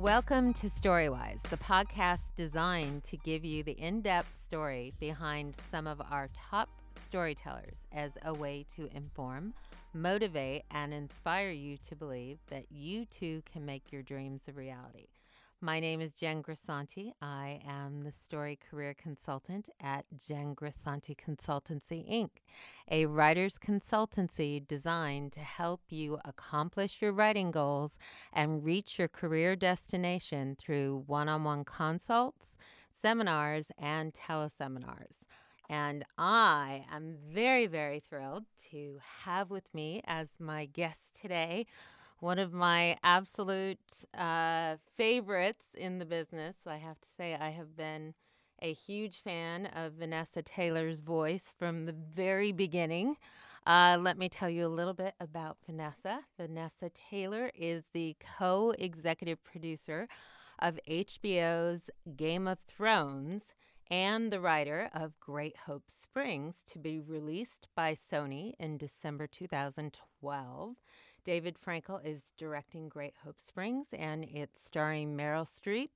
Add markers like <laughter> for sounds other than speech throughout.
Welcome to Storywise, the podcast designed to give you the in depth story behind some of our top storytellers as a way to inform, motivate, and inspire you to believe that you too can make your dreams a reality. My name is Jen Grisanti. I am the story career consultant at Jen Grisanti Consultancy Inc., a writer's consultancy designed to help you accomplish your writing goals and reach your career destination through one on one consults, seminars, and teleseminars. And I am very, very thrilled to have with me as my guest today one of my absolute uh, favorites in the business. I have to say, I have been a huge fan of Vanessa Taylor's voice from the very beginning. Uh, let me tell you a little bit about Vanessa. Vanessa Taylor is the co executive producer of HBO's Game of Thrones and the writer of Great Hope Springs to be released by Sony in December 2012. David Frankel is directing Great Hope Springs, and it's starring Meryl Streep,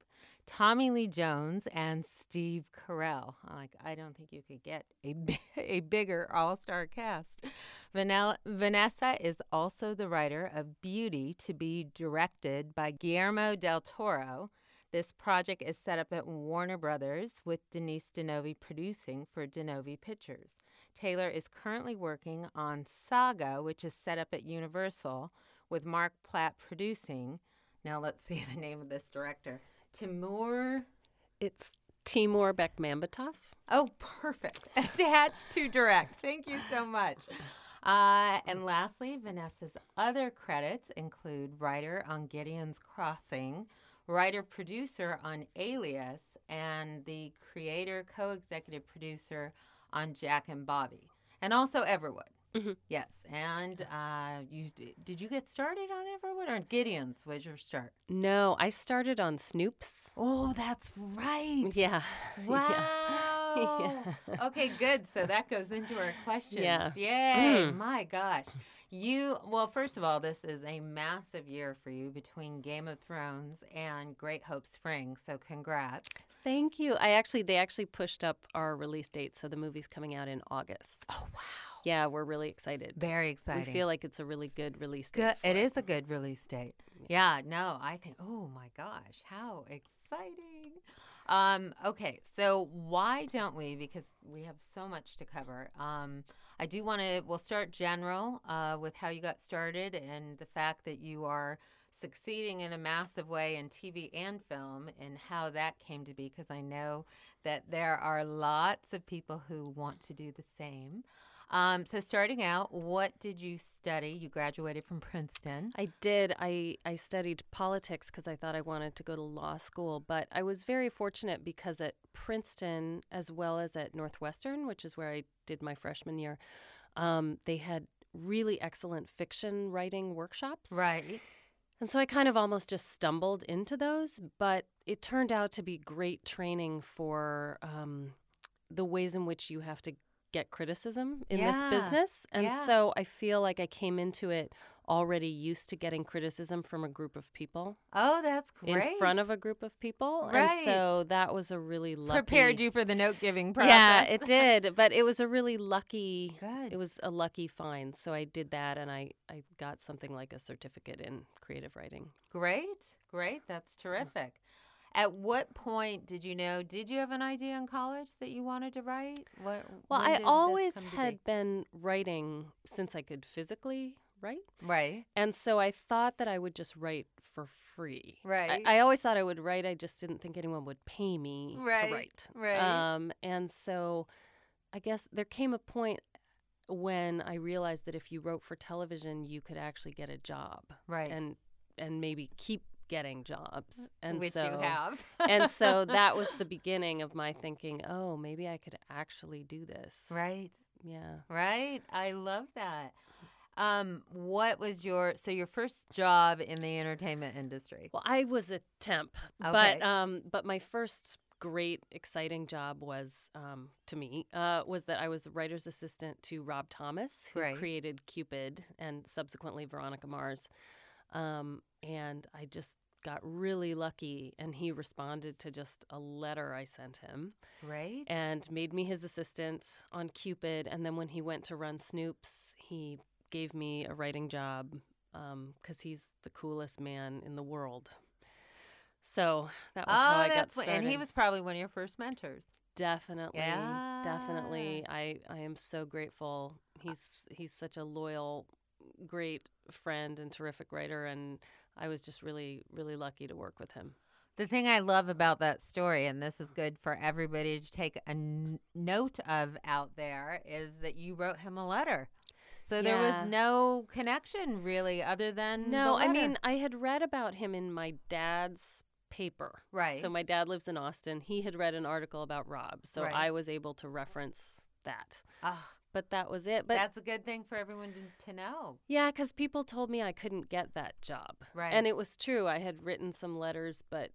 Tommy Lee Jones, and Steve Carell. Like, I don't think you could get a, <laughs> a bigger all star cast. Vanessa is also the writer of Beauty to be directed by Guillermo del Toro. This project is set up at Warner Brothers with Denise Di Novi producing for Di Novi Pictures. Taylor is currently working on Saga, which is set up at Universal with Mark Platt producing. Now let's see <laughs> the name of this director. Timur. It's Timur Bekmambetov. Oh, perfect. <laughs> Attached to direct. Thank you so much. Uh, and lastly, Vanessa's other credits include writer on Gideon's Crossing, writer producer on Alias, and the creator co executive producer on Jack and Bobby, and also Everwood. Mm-hmm. Yes, and uh, you did you get started on Everwood or Gideon's was your start? No, I started on Snoops. Oh, that's right. Yeah. <laughs> Wow. <laughs> yeah. okay, good. So that goes into our questions. Yeah. Yay! Mm. My gosh. You well, first of all, this is a massive year for you between Game of Thrones and Great Hope Springs. So congrats. Thank you. I actually they actually pushed up our release date, so the movie's coming out in August. Oh wow. Yeah, we're really excited. Very excited. We feel like it's a really good release date. Good. It, is a good release date. Yeah. yeah. No, I think. Oh my gosh, how exciting! Um, okay, so why don't we? Because we have so much to cover. Um, I do want to, we'll start general uh, with how you got started and the fact that you are succeeding in a massive way in TV and film and how that came to be, because I know that there are lots of people who want to do the same. Um, so starting out, what did you study? You graduated from Princeton. I did. I, I studied politics because I thought I wanted to go to law school, but I was very fortunate because at Princeton, as well as at Northwestern, which is where I did my freshman year, um, they had really excellent fiction writing workshops. Right. And so I kind of almost just stumbled into those, but it turned out to be great training for um, the ways in which you have to get criticism in yeah. this business. And yeah. so I feel like I came into it already used to getting criticism from a group of people. Oh, that's great. In front of a group of people. Right. And so that was a really lucky prepared you for the note giving <laughs> process. Yeah, it did. But it was a really lucky Good. it was a lucky find. So I did that and I, I got something like a certificate in creative writing. Great. Great. That's terrific. At what point did you know? Did you have an idea in college that you wanted to write? What, well, I always had be? been writing since I could physically write. Right. And so I thought that I would just write for free. Right. I, I always thought I would write. I just didn't think anyone would pay me right. to write. Right. Um, and so I guess there came a point when I realized that if you wrote for television, you could actually get a job. Right. And and maybe keep getting jobs. And Which so, you have. <laughs> and so <laughs> that was the beginning of my thinking, oh, maybe I could actually do this. Right. Yeah. Right. I love that. Um, what was your so your first job in the entertainment industry? Well, I was a temp, okay. but um, but my first great exciting job was um, to me uh, was that I was a writer's assistant to Rob Thomas, who right. created Cupid and subsequently Veronica Mars. Um, and I just got really lucky and he responded to just a letter I sent him. Right. And made me his assistant on Cupid. And then when he went to run Snoops, he gave me a writing job because um, he's the coolest man in the world. So that was oh, how I got started. What, and he was probably one of your first mentors. Definitely, yeah. definitely. I I am so grateful. He's he's such a loyal, great friend and terrific writer, and I was just really really lucky to work with him. The thing I love about that story, and this is good for everybody to take a n- note of out there, is that you wrote him a letter. So there was no connection really, other than No, I mean I had read about him in my dad's paper. right. So my dad lives in Austin. He had read an article about Rob, so Right. I was able to reference that. Ah, But that was it. But that's a good thing for everyone to, to know. Yeah, because people told me I couldn't get that job. Right. And it was true. I had written some letters, but,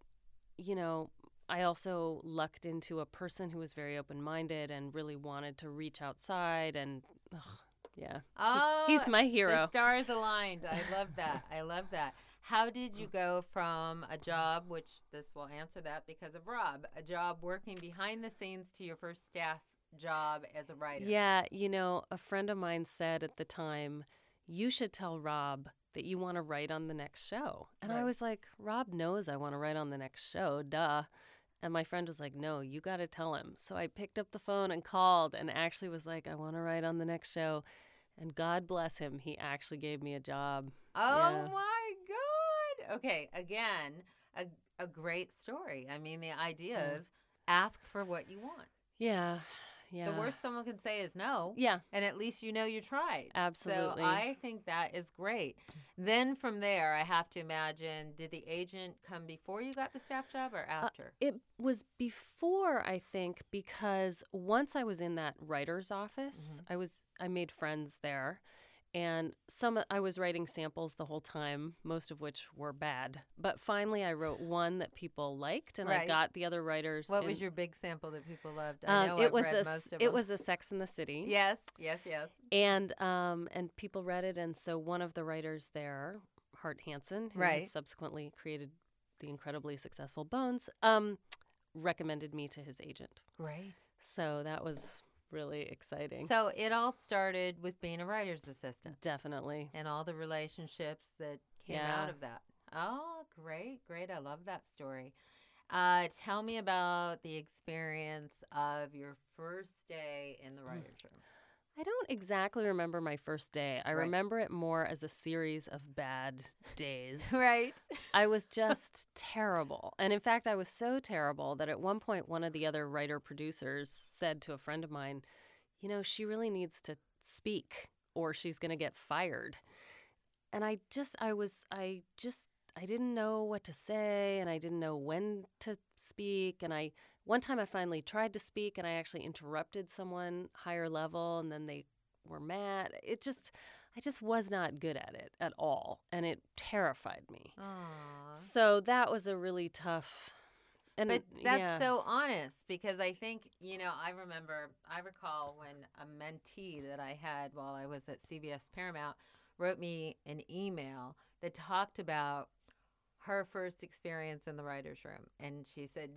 you know, I also lucked into a person who was very open minded and really wanted to reach outside. And, ugh, yeah. Oh, He's ah, my The hero. stars aligned. I <laughs> love that. I love that. How did you go from a job, which this will answer that because of Rob, a job working behind the scenes to your first staff job as a writer? Yeah, you know, a friend of mine said at the time, you should tell Rob that you want to write on the next show. And I was like, Rob knows I want to write on the next show, duh. And my friend was like, no, you got to tell him. So I picked up the phone and called and actually was like, I want to write on the next show. And God bless him, he actually gave me a job. Oh Yeah. my God. Okay, again, a, a great story. I mean, the idea Yeah. of ask for what you want. Yeah. Yeah. The worst someone can say is no. Yeah, And at least you know you tried. absolutely. So I think that is great. Then from there, I have to imagine did the agent come before you got the staff job or uh, after? It was before, I think, because once I was in that writer's office, mm-hmm. I was I made friends there, and some I was writing samples the whole time, most of which were bad. But finally, I wrote one that people liked, and I got the other writers. what was your big sample that people loved? I know Um, it I've was read a most of it them. was a Sex in the City. yes, yes, yes. and um and people read it, and so one of the writers there, Hart Hanson, who Right. has subsequently created the incredibly successful Bones, um, recommended me to his agent. Right. So that was really exciting. So it all started with being a writer's assistant Definitely. and all the relationships that came Yeah. out of that. Oh, great, great. I love that story. Uh, tell me about the experience of your first day in the writer's room. I don't exactly remember my first day. I Right. remember it more as a series of bad <laughs> days. Right. I was <laughs> just terrible. And in fact, I was so terrible that at one point, one of the other writer producers said to a friend of mine, You know, she really needs to speak or she's going to get fired. And I just, I was, I just, I didn't know what to say and I didn't know when to speak. And I, one time I finally tried to speak and I actually interrupted someone higher level and then they were mad. It just, I just was not good at it at all. And it terrified me. Aw. So that was a really tough. And But that's yeah. so honest because I think, you know, I remember, I recall when a mentee that I had while I was at CBS Paramount wrote me an email that talked about her first experience in the writer's room. And she said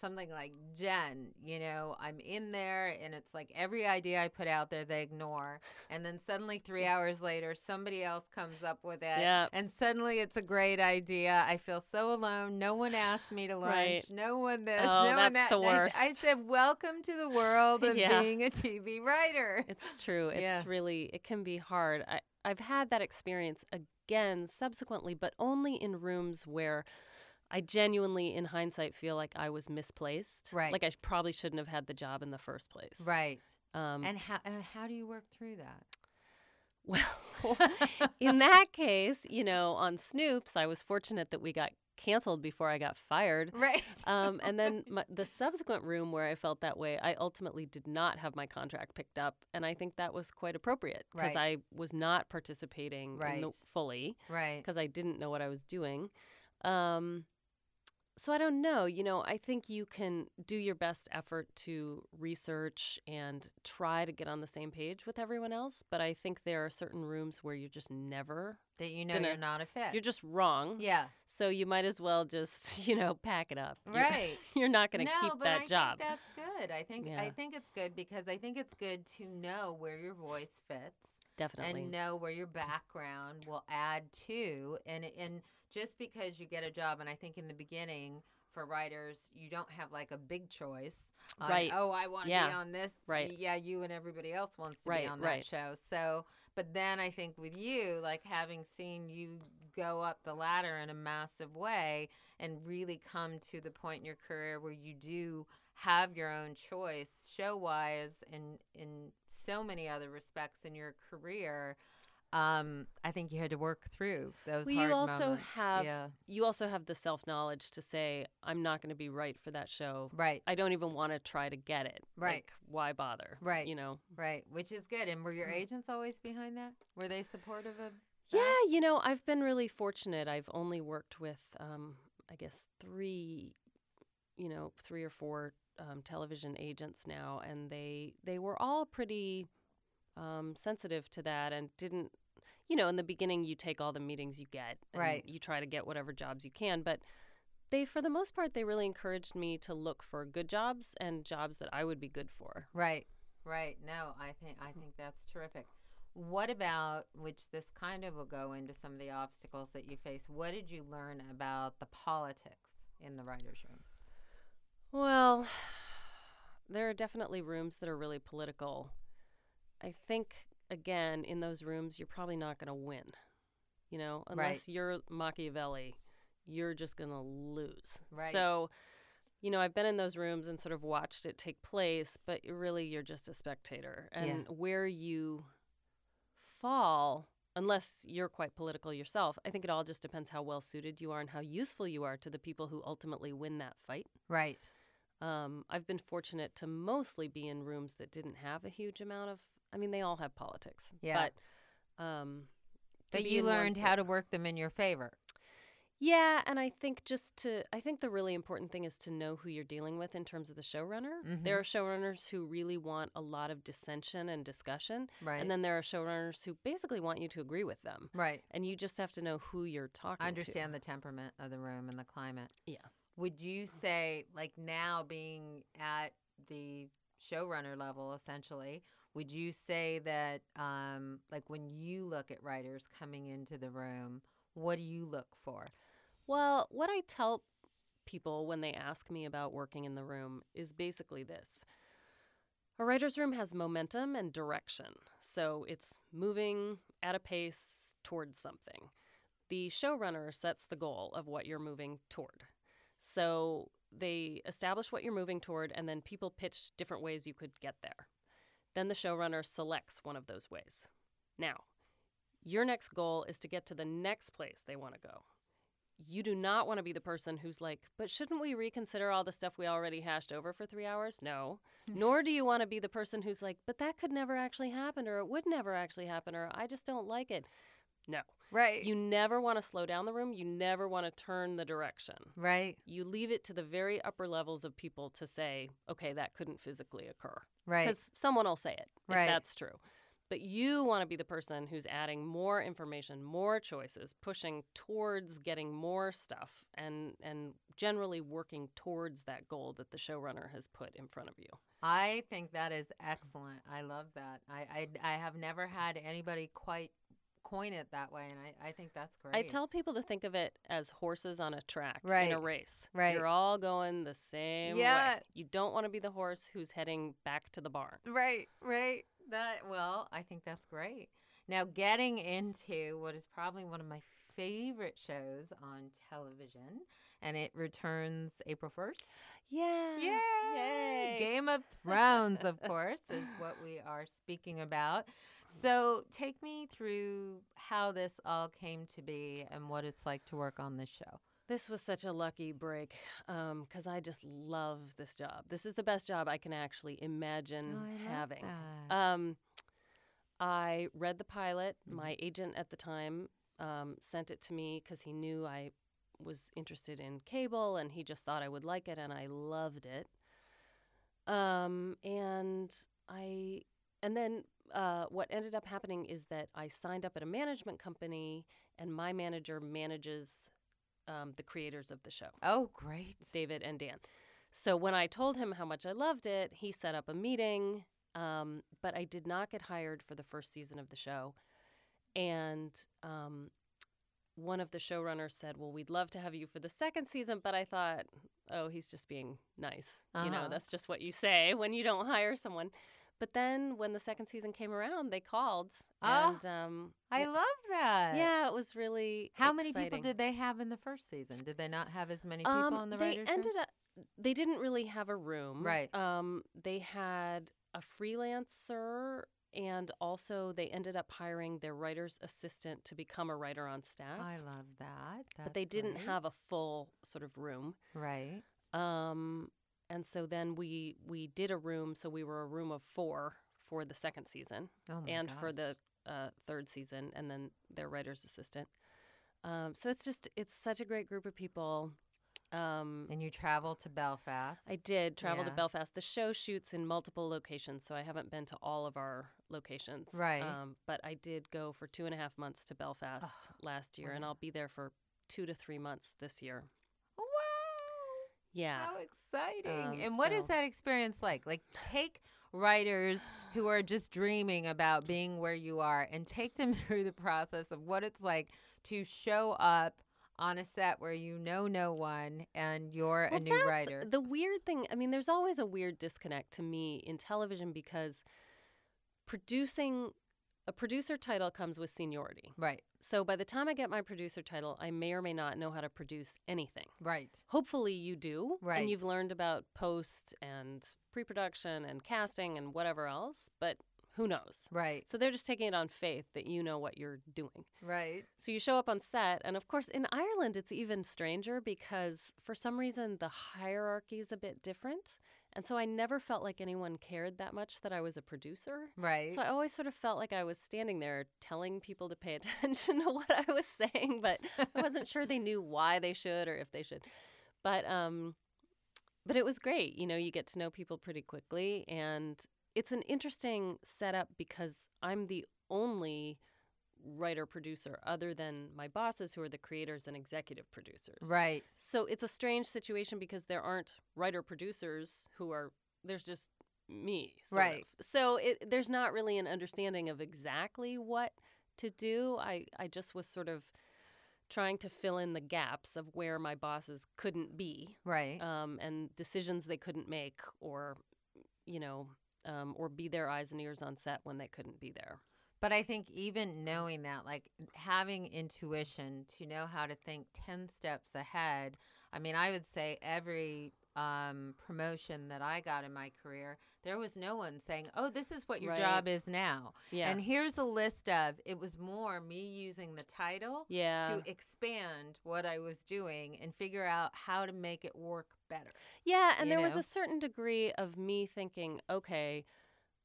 something like, Jen, you know, I'm in there and it's like every idea I put out there, they ignore. And then suddenly, three <laughs> hours later, somebody else comes up with it. Yep. And suddenly it's a great idea. I feel so alone. No one asked me to lunch. Right. No one this. Oh, no one that's that. the And I- worst. I, said, Welcome to the world <laughs> of Yeah. being a TV writer. It's true. It's Yeah. really it can be hard. I, I've had that experience again subsequently, but only in rooms where I genuinely, in hindsight, feel like I was misplaced. Right. Like I probably shouldn't have had the job in the first place. Right. Um, And how, uh, how do you work through that? well, <laughs> <laughs> in that case, you know, on Snoops, I was fortunate that we got canceled before I got fired. Right. Um, and then <laughs> my, the subsequent room where I felt that way, I ultimately did not have my contract picked up, and I think that was quite appropriate because Right. I was not participating in the, fully right. because I didn't know what I was doing. Um, so I don't know. You know, I think you can do your best effort to research and try to get on the same page with everyone else. But I think there are certain rooms where you're just never that you know gonna- you're not a fit. you're just wrong. yeah, So you might as well just <laughs> you know pack it up. You're- right. <laughs> You're, not going to no, keep but that I job. Think that's good. I think I think it's good because I think it's good to know where your voice fits Definitely. and know where your background will add to and and just because you get a job and I think in the beginning for writers you don't have like a big choice on, Right. oh I want to be on this Right. yeah you and everybody else wants to be on that right. show so but then I think with you like having seen you go up the ladder in a massive way and really come to the point in your career where you do have your own choice show wise and in so many other respects in your career um, I think you had to work through those. Well, you also moments. have yeah, you also have the self knowledge to say I'm not going to be right for that show. right, I don't even want to try to get it. Right. Like, why bother? Right. You know. right, which is good. And were your Mm. agents always behind that? Were they supportive of? That? Yeah, you know, I've been really fortunate. I've only worked with, um, I guess, three, you know, three or four um, television agents now, and they they were all pretty um, sensitive to that and didn't. You know, in the beginning, you take all the meetings you get, and Right. You try to get whatever jobs you can, but they, for the most part, they really encouraged me to look for good jobs and jobs that I would be good for. Right, right. No, I think I think that's terrific. What about which this kind of will go into some of the obstacles that you face? What did you learn about the politics in the writers' room? Well, <sighs> there are definitely rooms that are really political. I think, again, in those rooms, you're probably not going to win. You know, unless you're Machiavelli, you're just going to lose. Right. So, you know, I've been in those rooms and sort of watched it take place, but really you're just a spectator. And Yeah. where you fall, unless you're quite political yourself, I think it all just depends how well suited you are and how useful you are to the people who ultimately win that fight. Right. Um, I've been fortunate to mostly be in rooms that didn't have a huge amount of. I mean, they all have politics. Yeah. But, um, But you learned how to work them in your favor. Yeah, and I think just to. I think the really important thing is to know who you're dealing with in terms of the showrunner. Mhm. There are showrunners who really want a lot of dissension and discussion, Right. and then there are showrunners who basically want you to agree with them. right. And you just have to know who you're talking to. Understand the temperament of the room and the climate. Yeah. Would you say, like now being at the showrunner level, essentially, would you say that, um, like when you look at writers coming into the room, what do you look for? Well, what I tell people when they ask me about working in the room is basically this. A writer's room has momentum and direction, so it's moving at a pace towards something. The showrunner sets the goal of what you're moving toward. So they establish what you're moving toward, and then people pitch different ways you could get there. Then the showrunner selects one of those ways. Now, your next goal is to get to the next place they want to go you do not want to be the person who's like, but shouldn't we reconsider all the stuff we already hashed over for three hours? No. <laughs> Nor do you want to be the person who's like, but that could never actually happen, or it would never actually happen, or I just don't like it. No. Right. You never want to slow down the room. You never want to turn the direction. right. You leave it to the very upper levels of people to say, okay, that couldn't physically occur. Right. Because someone will say it if that's true. But you want to be the person who's adding more information, more choices, pushing towards getting more stuff, and and generally working towards that goal that the showrunner has put in front of you. I think that is excellent. I love that. I, I, I have never had anybody quite coin it that way, and I, I think that's great. I tell people to think of it as horses on a track in a race. Right. You're all going the same Yeah. way. You don't want to be the horse who's heading back to the barn. Right, right. That well, I think that's great. Now getting into what is probably one of my favorite shows on television, and it returns April first. Yeah. Yay! Game of Thrones, of course, is what we are speaking about. So take me through how this all came to be and what it's like to work on this show. This was such a lucky break because I just love this job. This is the best job I can actually imagine Oh, I having. Um, I read the pilot. Mhm. My agent at the time um, sent it to me because he knew I was interested in cable and he just thought I would like it and I loved it. Um, and I and then uh, what ended up happening is that I signed up at a management company and my manager manages um, the creators of the show. Oh, great. David and Dan. So when I told him how much I loved it, he set up a meeting. Um, but I did not get hired for the first season of the show. And um, one of the showrunners said, Well, we'd love to have you for the second season. But I thought, Oh, he's just being nice. Uh-huh. You know, uh-huh. that's just what you say <laughs> when you don't hire someone. But then when the second season came around, they called. Oh, and um, I love that. Yeah, it was really. How exciting. many people did they have in the first season? Did they not have as many people um, on the they ended room? up. They didn't really have a room. Right. Um, they had a freelancer and also they ended up hiring their writer's assistant to become a writer on staff. I love that. That's but they didn't have a full sort of room. Right. Um, and so then we we did a room. So we were a room of four for the second season oh and God. for the uh, third season, and then their writer's assistant. Um, so it's just it's such a great group of people. Um, and you traveled to Belfast. I did travel yeah. to Belfast. The show shoots in multiple locations, so I haven't been to all of our locations. Right. Um, but I did go for two and a half months to Belfast oh, last year, wow. and I'll be there for two to three months this year. Yeah. How exciting. Um, and what so- is that experience like? Like, take writers who are just dreaming about being where you are and take them <laughs> through the process of what it's like to show up on a set where you know no one and you're Well, a new writer. The weird thing, I mean, there's always a weird disconnect to me in television because producing a producer title comes with seniority. Right. So by the time I get my producer title, I may or may not know how to produce anything. Right. Hopefully you do. Right. And you've learned about post and pre production and casting and whatever else, but who knows? Right. So they're just taking it on faith that you know what you're doing. Right. So you show up on set, and of course, in Ireland, it's even stranger because for some reason the hierarchy is a bit different. And so I never felt like anyone cared that much that I was a producer. Right. So I always sort of felt like I was standing there telling people to pay <laughs> attention to what I was saying, but I wasn't sure they knew why they should or if they should. But um but it was great. You know, you get to know people pretty quickly and it's an interesting setup because I'm the only writer producer other than my bosses who are the creators and executive producers. Right. So it's a strange situation because there aren't writer producers who are there's just me. Right. of. So it, there's not really an understanding of exactly what to do. I I just was sort of trying to fill in the gaps of where my bosses couldn't be Right. um, and decisions they couldn't make or you know um, or be their eyes and ears on set when they couldn't be there. But I think even knowing that, like having intuition to know how to think 10 steps ahead. I mean, I would say every um, promotion that I got in my career, there was no one saying, oh, this is what your Right. job is now. Yeah. And here's a list of, it was more me using the title yeah. to expand what I was doing and figure out how to make it work better. Yeah, and there was a certain degree of me thinking, okay,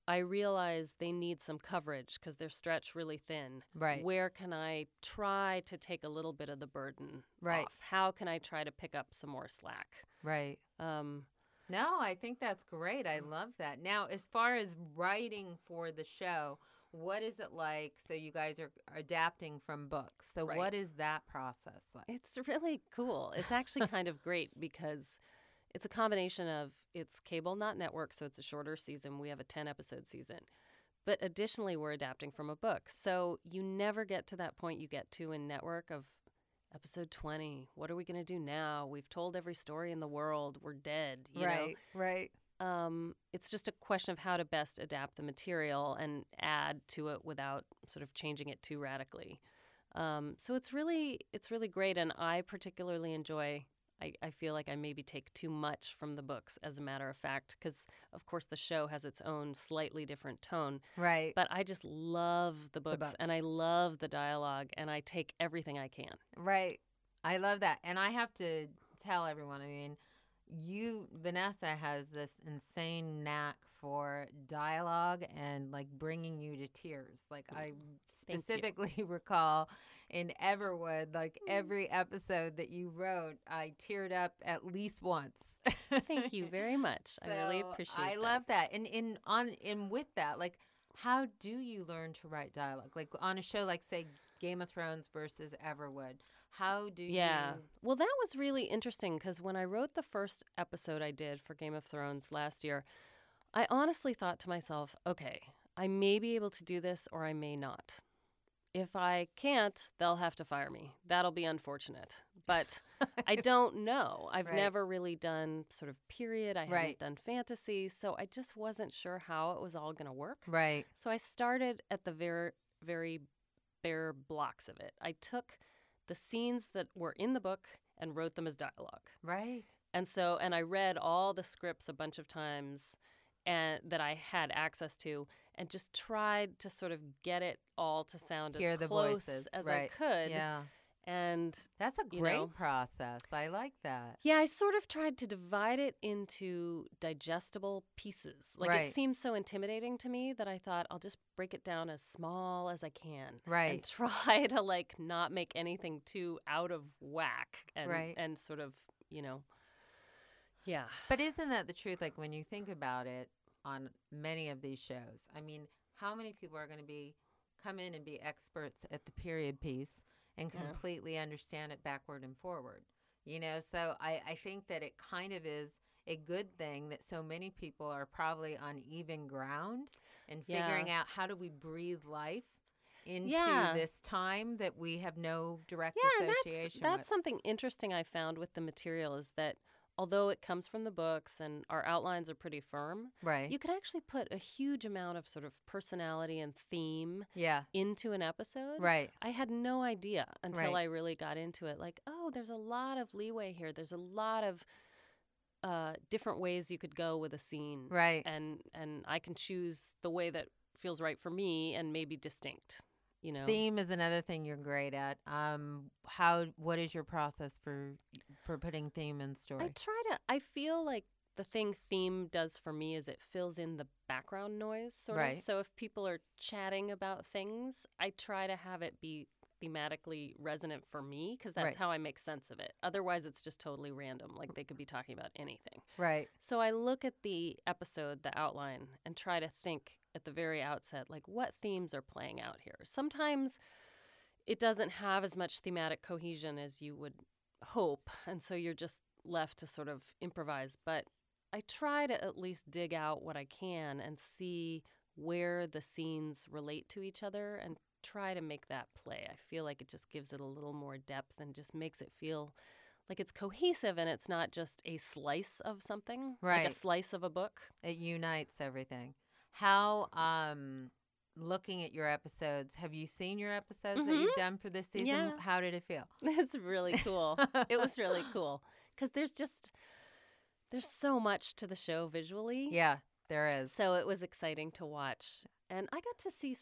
I realize they need some coverage because they're stretched really thin. Right. Where can I try to take a little bit of the burden Right. off? How can I try to pick up some more slack? Right. Um, No, I think that's great. I love that. Now, as far as writing for the show, what is it like? So you guys are adapting from books. So Right. what is that process like? It's really cool. It's actually kind of great because it's a combination of it's cable, not network, so it's a shorter season. We have a 10 episode season. But additionally, we're adapting from a book. So you never get to that point you get to in network of episode 20. What are we going to do now? We've told every story in the world. We're dead. You right, right. Um, it's just a question of how to best adapt the material and add to it without sort of changing it too radically. Um, so it's really it's really great, and I particularly enjoy. I, I feel like I maybe take too much from the books, as a matter of fact, because of course the show has its own slightly different tone. Right. But I just love the books, books. and I love the dialogue, and I take everything I can. Right. I love that. And I have to tell everyone, I mean, you Vanessa has this insane knack for dialogue and like bringing you to tears. Like I specifically <laughs> recall in Everwood, like mm. every episode that you wrote, I teared up at least once. Thank you <laughs> very much. I really So appreciate I that. love that. And in on and with that, like how do you learn to write dialogue? Like on a show like say Game of Thrones versus Everwood. How do you Yeah. you Well, that was really interesting because when I wrote the first episode I did for Game of Thrones last year, I honestly thought to myself, okay, I may be able to do this or I may not. If I can't, they'll have to fire me. That'll be unfortunate. But <laughs> I don't know. I've Right. never really done sort of period. I Right. haven't done fantasy. So I just wasn't sure how it was all going to work. Right. So I started at the very, very bare blocks of it. I took the scenes that were in the book and wrote them as dialogue. Right. And so, and I read all the scripts a bunch of times and that I had access to and just tried to sort of get it all to sound Hear as close voices, as right. I could. Yeah. And That's a you great know. process. I like that. yeah, I sort of tried to divide it into digestible pieces. Like Right. it seemed so intimidating to me that I thought I'll just break it down as small as I can. Right. And <laughs> try to like not make anything too out of whack and Right. and sort of, you know. Yeah. But isn't that the truth? Like when you think about it on many of these shows, I mean, how many people are going to be come in and be experts at the period piece and Yeah. completely understand it backward and forward? You know, so I, I think that it kind of is a good thing that so many people are probably on even ground and Yeah. figuring out how do we breathe life into Yeah. this time that we have no direct Yeah, and that's association that's with. something interesting I found with the material is that although it comes from the books and our outlines are pretty firm, Right. you can actually put a huge amount of sort of personality and theme yeah. into an episode. Right. I had no idea until Right. I really got into it. Like, oh, there's a lot of leeway here. There's a lot of uh, different ways you could go with a scene, Right. and and I can choose the way that feels right for me and maybe distinct. You know, Theme is another thing you're great at. Um, how? What is your process for for putting theme in story? I try to. I feel like the thing theme does for me is it fills in the background noise, sort Right. of. So if people are chatting about things, I try to have it be thematically resonant for me because that's Right. how I make sense of it. Otherwise, it's just totally random. Like they could be talking about anything. right. So I look at the episode, the outline, and try to think at the very outset, like what themes are playing out here. Sometimes it doesn't have as much thematic cohesion as you would hope, and so you're just left to sort of improvise. But I try to at least dig out what I can and see where the scenes relate to each other and try to make that play. I feel like it just gives it a little more depth and just makes it feel like it's cohesive and it's not just a slice of something, like a slice of a book. It unites everything. How? Um, looking at your episodes, have you seen your episodes that Mhm. you've done for this season? Yeah. How did it feel? <laughs> It's really cool. it was really <laughs> cool because there's just there's so much to the show visually. Yeah, there is. So it was exciting to watch, and I got to see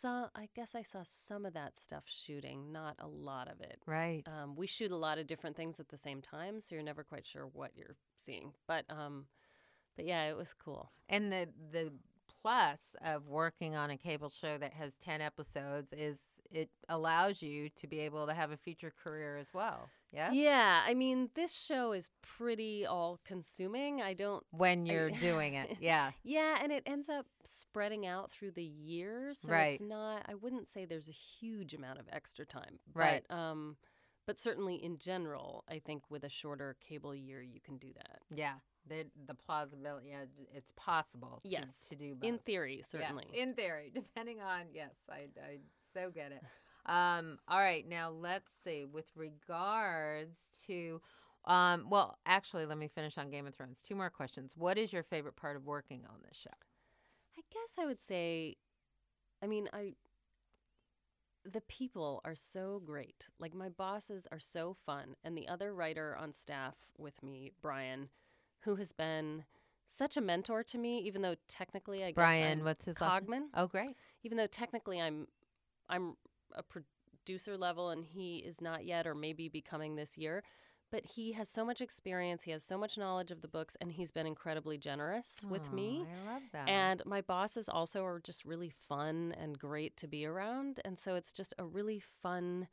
some. I guess I saw some of that stuff shooting, not a lot of it. Right. Um, we shoot a lot of different things at the same time, so you're never quite sure what you're seeing. But um, but yeah, it was cool. And the the plus of working on a cable show that has 10 episodes is it allows you to be able to have a future career as well. Yeah? Yeah, I mean, this show is pretty all consuming. I don't When you're doing it. <laughs> Yeah. Yeah, and it ends up spreading out through the years. So Right. it's not I wouldn't say there's a huge amount of extra time. Right. But um but certainly in general, I think with a shorter cable year you can do that. Yeah. The the plausibility yeah, it's possible to, Yes. to do both. In theory, certainly. Yes, in theory, depending on yes, I, I so get it. Um, all right, now let's see. With regards to, um, well, actually, let me finish on Game of Thrones. Two more questions. What is your favorite part of working on this show? I guess I would say I mean, I the people are so great. Like my bosses are so fun and the other writer on staff with me, Bryan, who has been such a mentor to me even though technically I guess Bryan, I'm what's his last name? Cogman. Oh, great. even though technically I'm I'm a producer level and he is not yet or maybe becoming this year, but he has so much experience. He has so much knowledge of the books, and he's been incredibly generous with me. I love that. And my bosses also are just really fun and great to be around. And so it's just a really fun,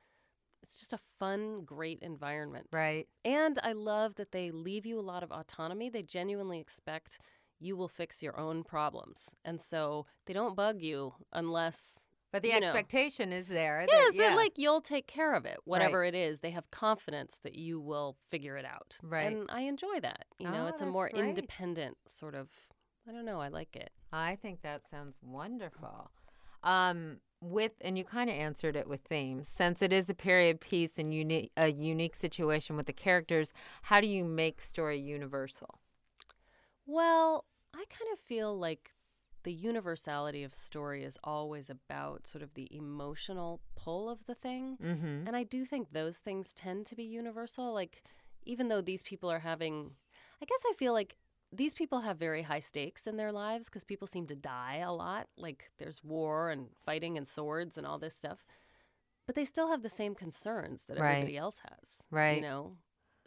it's just a fun, great environment. right. And I love that they leave you a lot of autonomy. They genuinely expect you will fix your own problems. And so they don't bug you unless But the you know. expectation is there. yeah, that, is that like you'll take care of it, whatever Right. it is. They have confidence that you will figure it out. Right. And I enjoy that. You know, Oh, it's a more great. independent sort of I don't know, I like it. I think that sounds wonderful. Um, with and you kind of answered it with themes. Since it is a period piece and unique a unique situation with the characters, how do you make story universal? Well, I kind of feel like the universality of story is always about sort of the emotional pull of the thing. Mm-hmm. And I do think those things tend to be universal. Like, even though these people are having, I guess I feel like these people have very high stakes in their lives because people seem to die a lot. Like, there's war and fighting and swords and all this stuff. But they still have the same concerns that Right. everybody else has. Right. You know?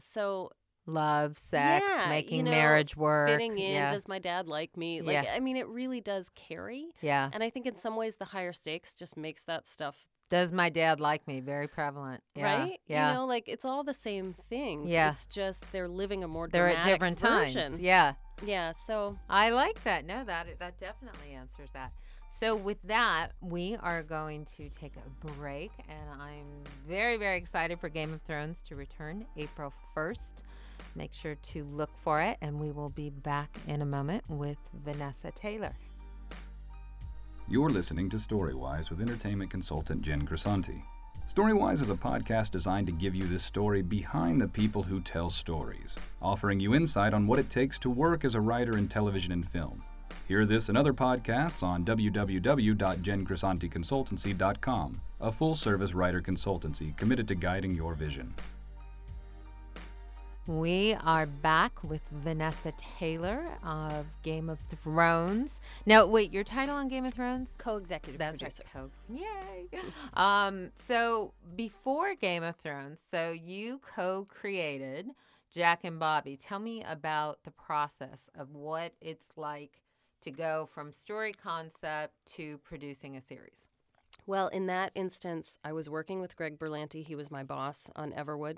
So Love, sex, Yeah, making you know, marriage work. fitting in, Yeah. does my dad like me? Like, Yeah. I mean, it really does carry. yeah. And I think in some ways, the higher stakes just makes that stuff Does my dad like me? Very prevalent. Yeah. right? Yeah. You know, like it's all the same things. Yeah. It's just they're living a more They're at different version. times. Yeah. Yeah. So I like that. No, that that definitely answers that. So with that, we are going to take a break, and I'm very very excited for Game of Thrones to return April 1st. Make sure to look for it, and we will be back in a moment with Vanessa Taylor. You're listening to Storywise with entertainment consultant Jen Grisanti. Storywise is a podcast designed to give you the story behind the people who tell stories, offering you insight on what it takes to work as a writer in television and film. Hear this and other podcasts on www.jengrisanticonsultancy.com, a full service writer consultancy committed to guiding your vision. We are back with Vanessa Taylor of Game of Thrones. Now, wait, your title on Game of Thrones? co-executive That's producer. right. Co- Yay. <laughs> um, so before Game of Thrones, so you co-created Jack and Bobby. Tell me about the process of what it's like to go from story concept to producing a series. Well, in that instance, I was working with Greg Berlanti. He was my boss on Everwood.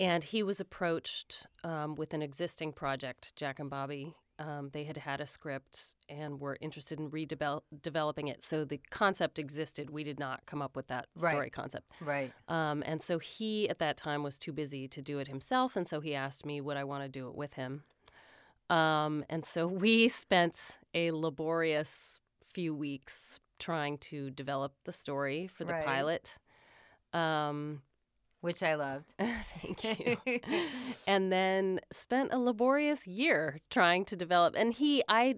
And he was approached um, with an existing project, Jack and Bobby. Um, they had had a script and were interested in redeveloping it. So the concept existed. We did not come up with that Right. story concept. Right. Um, and so he, at that time, was too busy to do it himself. And so he asked me, would I want to do it with him? Um, and so <laughs> we spent a laborious few weeks trying to develop the story for the Right. pilot. Um, Which I loved. <laughs> thank you. <laughs> and then spent a laborious year trying to develop. And he, I,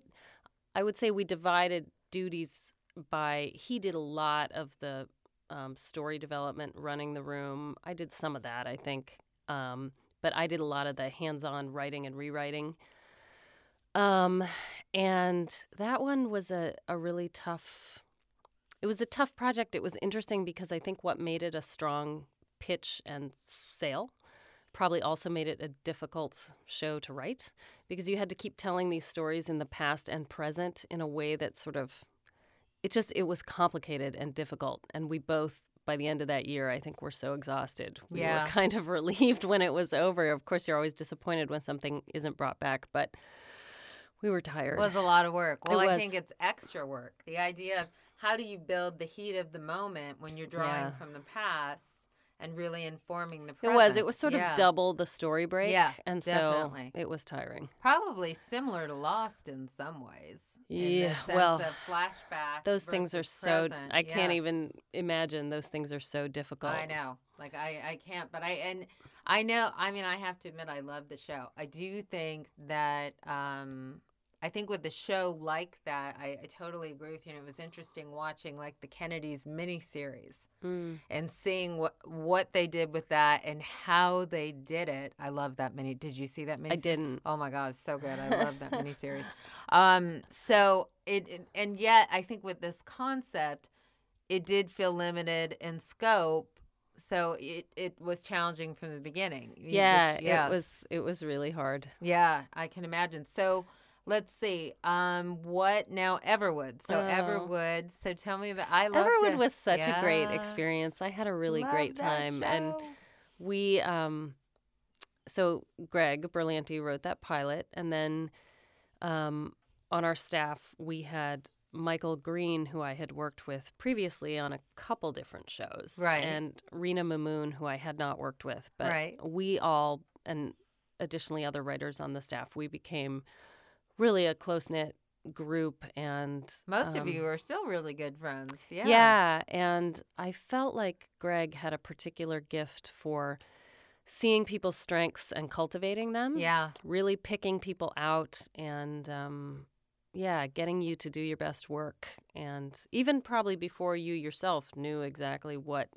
I would say we divided duties by. He did a lot of the um, story development, running the room. I did some of that, I think, um, but I did a lot of the hands-on writing and rewriting. Um, and that one was a, a really tough. It was a tough project. It was interesting because I think what made it a strong pitch and sale probably also made it a difficult show to write because you had to keep telling these stories in the past and present in a way that sort of it just it was complicated and difficult and we both by the end of that year i think we're so exhausted we Yeah. were kind of <laughs> relieved when it was over of course you're always disappointed when something isn't brought back but we were tired It was a lot of work. Well, I think it's extra work. The idea of how do you build the heat of the moment when you're drawing Yeah. from the past and really informing the it was it was sort Yeah. of double the story break Yeah, and definitely. so it was tiring Probably similar to Lost in some ways. in the Yeah, sense well, of flashback. those things are so present. i can't even imagine those things are so difficult I know. Like I, I can't. But I and I know. I mean, I have to admit, I love the show. I do think that. um I think with the show like that, I, I totally agree with you. And it was interesting watching like the Kennedys miniseries Mm. and seeing what what they did with that and how they did it. I love that mini. Did you see that mini? i didn't Oh my god, so good. I love that <laughs> miniseries. Um, so it, it- and yet I think with this concept, it did feel limited in scope So it it was challenging from the beginning. You- which- Yeah, yeah, it was it was really hard. Yeah, I can imagine. So let's see. Um, what now? Everwood. So Oh. Everwood. So tell me about. I love Everwood was such a great experience. I had a really great time and we um so Greg Berlanti wrote that pilot and then um on our staff we had Michael Green who I had worked with previously on a couple different shows Right. and Rina Mimoun who I had not worked with but Right. we all and additionally other writers on the staff we became really a close knit group and most of um, you are still really good friends. Yeah. yeah. and I felt like Greg had a particular gift for seeing people's strengths and cultivating them. Yeah. Really picking people out and, um, yeah, getting you to do your best work. And even probably before you yourself knew exactly what,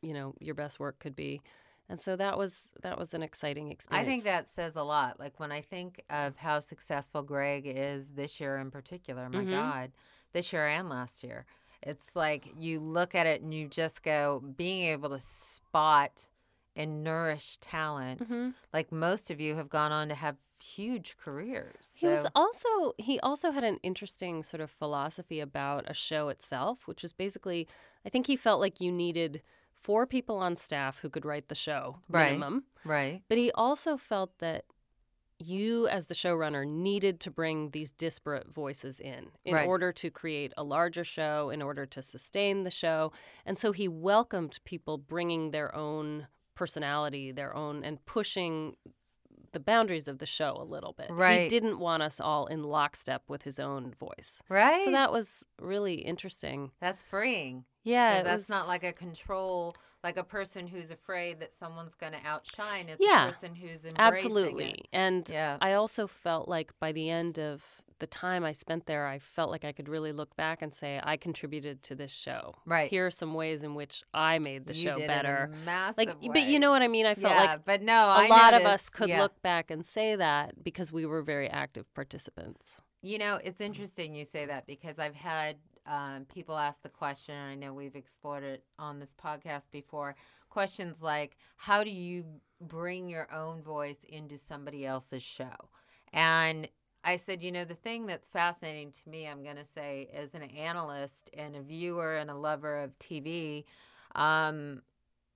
you know, your best work could be. And so that was that was an exciting experience. I think that says a lot. Like when I think of how successful Greg is this year in particular, my Mhm. God, this year and last year, it's like you look at it and you just go, being able to spot and nourish talent. Mhm. Like most of you have gone on to have huge careers. He was also he also had an interesting sort of philosophy about a show itself, which was basically I think he felt like you needed four people on staff who could write the show Right. minimum. right. But he also felt that you as the showrunner needed to bring these disparate voices in in Right. order to create a larger show in order to sustain the show and so he welcomed people bringing their own personality their own and pushing the boundaries of the show a little bit Right. he didn't want us all in lockstep with his own voice Right. so that was really interesting that's freeing. Yeah. that's not like a control, like a person who's afraid that someone's going to outshine. It's Yeah. a person who's embracing absolutely it. and Yeah. I also felt like by the end of the time I spent there, I felt like I could really look back and say, I contributed to this show. Right. Here are some ways in which I made the you show better. It in a massive Like, but you know what I mean? I felt yeah, like but no, a I lot of us could yeah. look back and say that because we were very active participants. You know, it's interesting you say that because I've had um, people ask the question, and I know we've explored it on this podcast before. Questions like, "How do you bring your own voice into somebody else's show?" And I said, you know, the thing that's fascinating to me, I'm going to say, as an analyst and a viewer and a lover of TV, um,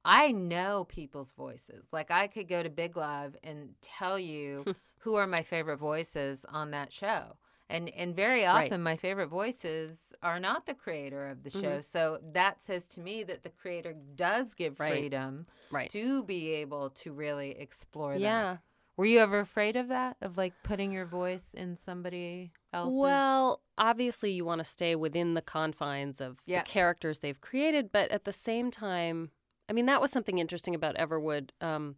I know people's voices. Like I could go to Big Love and tell you <laughs> who are my favorite voices on that show. And and very Right. often my favorite voices are not the creator of the Mhm. show. So that says to me that the creator does give Right. freedom Right. to be able to really explore that. Were you ever afraid of that? Of like putting your voice in somebody else's Well, obviously, you want to stay within the confines of Yes. the characters they've created, but at the same time, I mean, that was something interesting about Everwood. Um,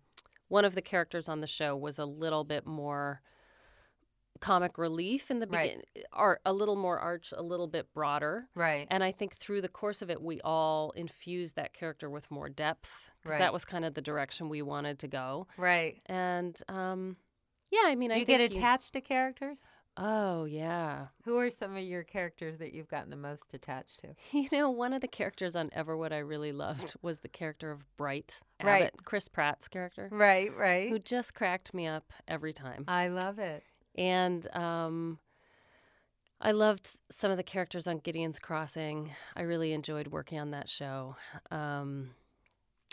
one of the characters on the show was a little bit more comic relief in the Right. beginning, or a little more arch, a little bit broader. Right. And I think through the course of it, we all infused that character with more depth because Right. that was kind of the direction we wanted to go. Right. And um, yeah, I mean, Do I you get attached to characters? Oh yeah, Who are some of your characters that you've gotten the most attached to? <laughs> You know, one of the characters on Everwood I really loved was the character of Bright Right. Abbott, Chris Pratt's character, Right, right. who just cracked me up every time. I love it. And um, I loved some of the characters on Gideon's Crossing. I really enjoyed working on that show. Um,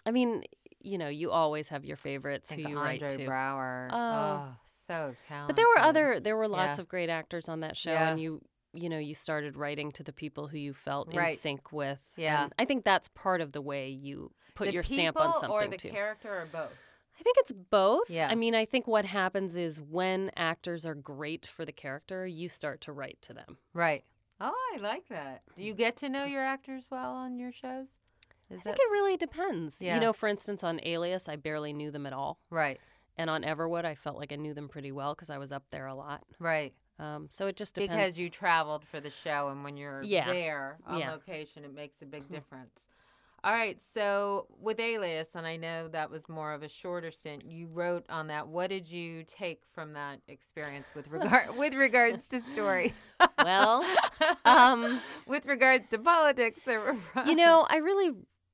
I mean, you know, you always have your favorites I who you Andre write to. Braugher. Oh. Oh, so talented. But there were other, there were lots Yeah. of great actors on that show, Yeah. and you, you know, you started writing to the people who you felt in Right. sync with. Yeah. and I think that's part of the way you put the your stamp on people something or the too. character or both. I think it's both. Yeah. I mean, I think what happens is when actors are great for the character, you start to write to them. Right. Oh, I like that. Do you get to know your actors well on your shows? Is I think it really depends. Yeah. You know, for instance, on Alias, I barely knew them at all. right? And on Everwood, I felt like I knew them pretty well because I was up there a lot. Right. Um, so it just depends. Because you traveled for the show, and when you're Yeah. there on Yeah. location, it makes a big difference. All right, so with Alias, and I know that was more of a shorter stint. You wrote on that. What did you take from that experience with regard <laughs> with regards to story? Well, <laughs> um, with regards to politics, or you <laughs> know, I really,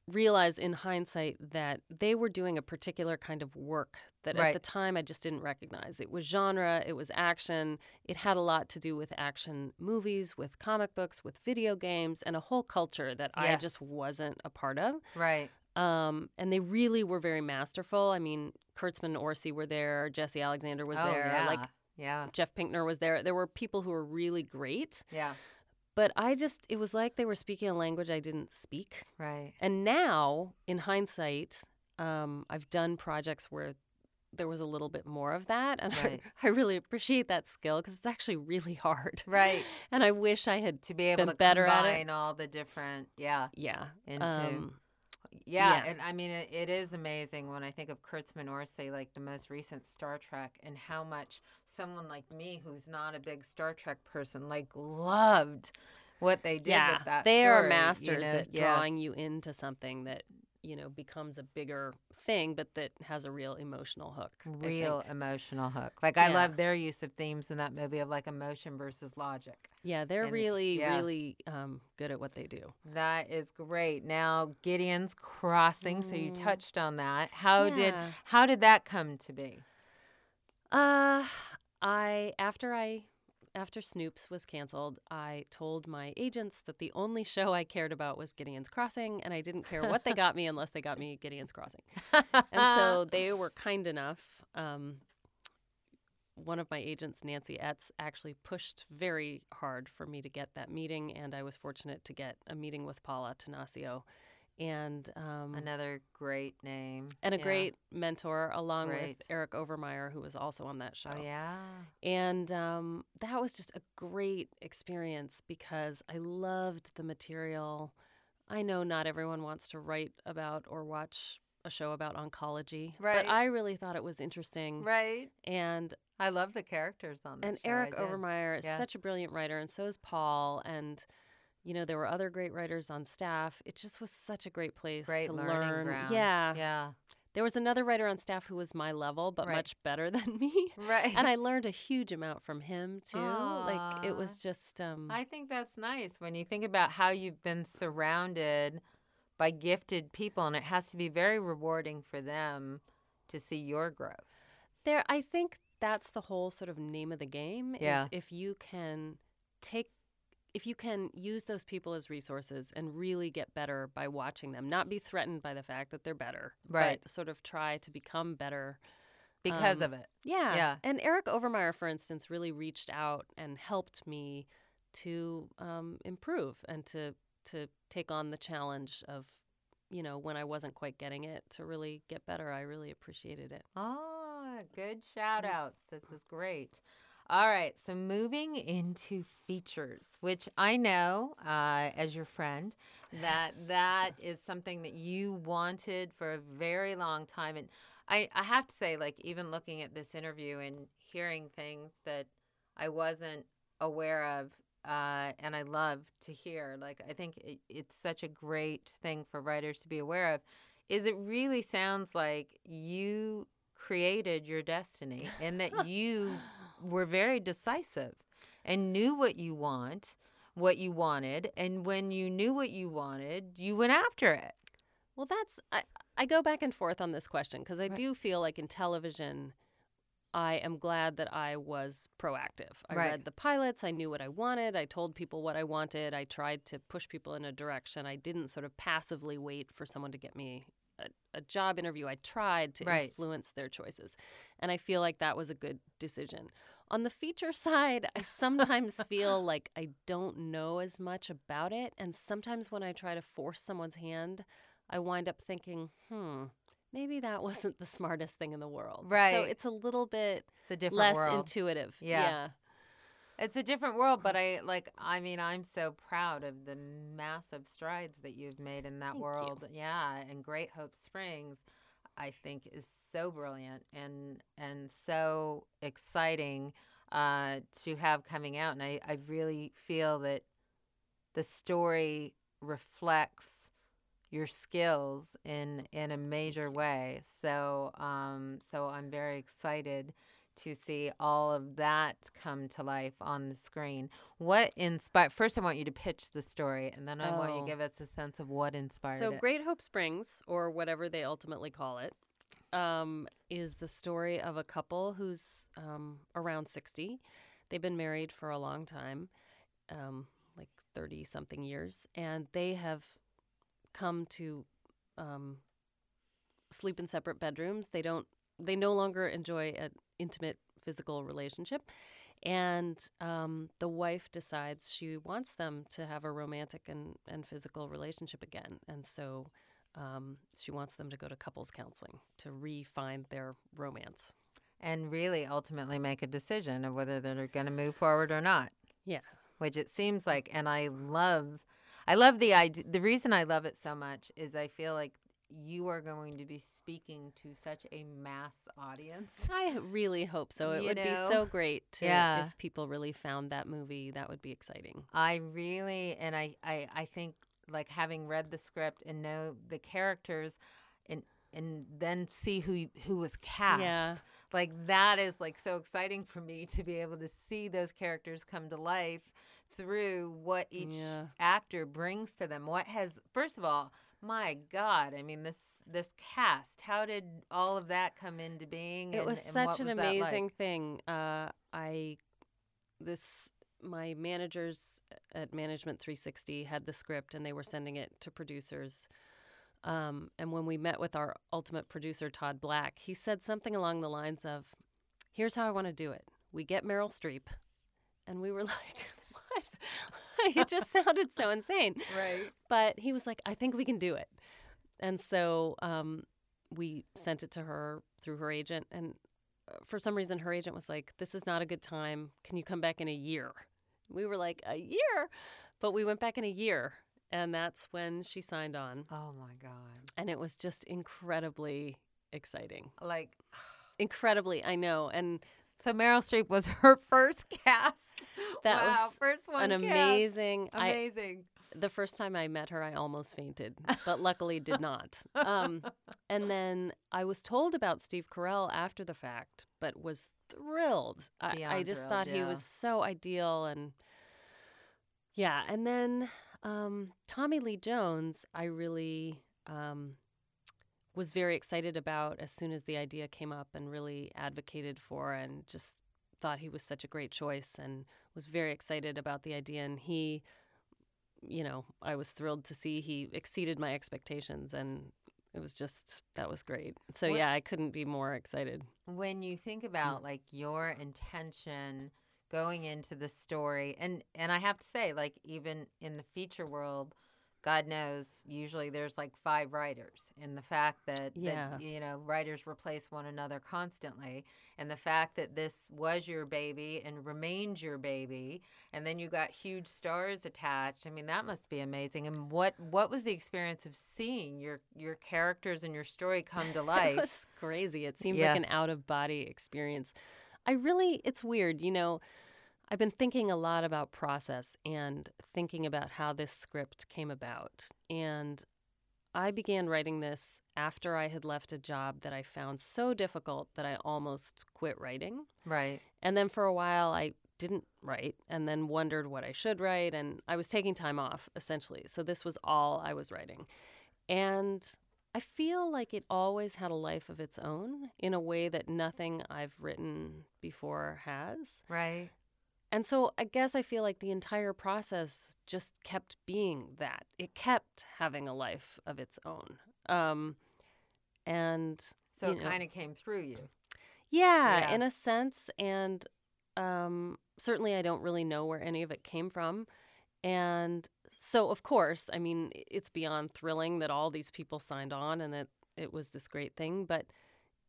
realize in hindsight that they were doing a particular kind of work that Right. at the time I just didn't recognize. It was genre, it was action. It had a lot to do with action movies, with comic books, with video games, and a whole culture that I just wasn't a part of. Right. Um, and they really were very masterful. I mean, Kurtzman and Orsi were there, Jesse Alexander was oh, there, yeah. like yeah. Jeff Pinkner was there. There were people who were really great, Yeah. But I just, it was like they were speaking a language I didn't speak. Right. And now, in hindsight, um, I've done projects where there was a little bit more of that. And Right. I, <laughs> I really appreciate that skill because it's actually really hard. Right. <laughs> And I wish I had, To be able to better at it. combine all the different, yeah, yeah. into Um, Yeah, Yeah. and I mean, it, it is amazing when I think of Kurtzman Orsi, like the most recent Star Trek, and how much someone like me, who's not a big Star Trek person, like loved what they did yeah. with that. they story, are you masters know? at Yeah. drawing you into something that, you know, becomes a bigger thing, but that has a real emotional hook. Real emotional hook. Like I love their use of themes in that movie of like emotion versus logic. Yeah, they're And- really, yeah. really um, good at what they do. That is great. Now Gideon's Crossing. So you Mm. touched on that. How did how did that come to be? Uh, I after I after Snoops was canceled, I told my agents that the only show I cared about was Gideon's Crossing, and I didn't care what they <laughs> got me unless they got me Gideon's Crossing. <laughs> And so they were kind enough. Um, one of my agents, Nancy Etz, actually pushed very hard for me to get that meeting, and I was fortunate to get a meeting with Paul Attanasio, and um, Another great name. and a Yeah. great mentor along Great. with Eric Overmyer, who was also on that show. Oh yeah. And um, that was just a great experience because I loved the material. I know not everyone wants to write about or watch a show about oncology, Right. but I really thought it was interesting. Right. And I love the characters on that and show, I Eric did. Overmyer is Yeah. such a brilliant writer, and so is Paul. And you know there were other great writers on staff. It just was such a great place Great to learning learn. ground. Yeah, Yeah. there was another writer on staff who was my level, but Right. much better <laughs> than me. Right. and I learned a huge amount from him too. Like it was just um I think that's nice when you think about how you've been surrounded by gifted people, and it has to be very rewarding for them to see your growth. there I think that's the whole sort of name of the game Yeah. if you can take if you can use those people as resources and really get better by watching them, not be threatened by the fact that they're better, Right. but sort of try to become better. Because Um, of it. Yeah. Yeah. And Eric Overmyer, for instance, really reached out and helped me to um, improve and to to take on the challenge of, you know, when I wasn't quite getting it, to really get better. I really appreciated it. Oh, good shout outs. This is great. All right, so moving into features, which I know uh, as your friend that <laughs> that is something that you wanted for a very long time, and I, I have to say, like even looking at this interview and hearing things that I wasn't aware of, uh, and I love to hear. Like I think it, it's such a great thing for writers to be aware of. Is it really sounds like you created your destiny and that <laughs> you were very decisive and knew what you want, what you wanted, and when you knew what you wanted, you went after it. Well, that's I, I go back and forth on this question because I Right. do feel like in television, I am glad that I was proactive. I Right. read the pilots. I knew what I wanted. I told people what I wanted. I tried to push people in a direction. I didn't sort of passively wait for someone to get me a, a job interview. I tried to Right. influence their choices. And I feel like that was a good decision. On the feature <laughs> side, I sometimes feel like I don't know as much about it. And sometimes when I try to force someone's hand, I wind up thinking, hmm, maybe that wasn't the smartest thing in the world. Right. So it's a little bit It's a different less world. intuitive. Yeah. yeah. It's a different world, but I like. I mean, I'm so proud of the massive strides that you've made in that Thank you. world. Yeah, and Great Hope Springs, I think, is so brilliant and and so exciting uh, to have coming out. And I, I really feel that the story reflects your skills in in a major way. So um, so I'm very excited to see all of that come to life on the screen. What inspired? First, I want you to pitch the story, and then I want you Oh. to give us a sense of what inspired So, it. Great Hope Springs, or whatever they ultimately call it, um, is the story of a couple who's um, around 60. They've been married for a long time, um, like 30 something years, and they have come to um, sleep in separate bedrooms. They don't, they no longer enjoy an intimate physical relationship. And um, the wife decides she wants them to have a romantic and, and physical relationship again. And so um, she wants them to go to couples counseling to refine their romance. and really ultimately make a decision of whether they're going to move forward or not. Yeah. Which it seems like, and I love, I love the idea. The reason I love it so much is I feel like you are going to be speaking to such a mass audience. I really hope so. It You would be so great to, Yeah. if people really found that movie. That would be exciting. I really, and I, I, I think like having read the script and know the characters, and and then see who who was cast. Yeah. Like that is like so exciting for me to be able to see those characters come to life through what each Yeah. actor brings to them. What has first of all, my God, I mean this this cast. How did all of that come into being? It and- was such an was that like? amazing thing. Uh, I this my managers at Management 360 had the script and they were sending it to producers. Um, and when we met with our ultimate producer Todd Black, he said something along the lines of, "Here's how I want to do it: we get Meryl Streep," and we were <laughs> like, "What?" <laughs> it just sounded so insane. Right. But he was like, I think we can do it. And so um, we sent it to her through her agent. And uh, for some reason, her agent was like, This is not a good time. Can you come back in a year? We were like, A year? But we went back in a year. And that's when she signed on. Oh my God. And it was just incredibly exciting. Like <sighs> Incredibly, I know. And So Meryl Streep was <laughs> her first cast. <laughs> That wow, was first one. an cast. amazing. I, amazing. the first time I met her, I almost fainted, but luckily did not. <laughs> Um, and then I was told about Steve Carell after the fact, but was thrilled. I, I just thrilled, thought he was so ideal, and yeah. And then um, Tommy Lee Jones, I really um, was very excited about as soon as the idea came up, and really advocated for, and just thought he was such a great choice, and was very excited about the idea. And he you know, I was thrilled to see he exceeded my expectations and it was just that was great. So What- yeah, I couldn't be more excited. When you think about like your intention going into the story, and and I have to say, like even in the feature world, God knows, usually there's like five writers, and the fact that, Yeah. that you know writers replace one another constantly, and the fact that this was your baby and remains your baby, and then you got huge stars attached. I mean, that must be amazing. And what what was the experience of seeing your your characters and your story come to <laughs> life? It was crazy. It seemed Yeah. like an out of body experience. I really it's weird, you know, I've been thinking a lot about process and thinking about how this script came about. And I began writing this after I had left a job that I found so difficult that I almost quit writing. right. And then for a while, I didn't write and then wondered what I should write. And I was taking time off, essentially. So this was all I was writing. And I feel like it always had a life of its own in a way that nothing I've written before has. Right. And so I guess I feel like the entire process just kept being that. It kept having a life of its own. Um, and So it kind of came through you. Yeah, Yeah. in a sense. And um, certainly I don't really know where any of it came from. And so, of course, I mean, it's beyond thrilling that all these people signed on and that it was this great thing. But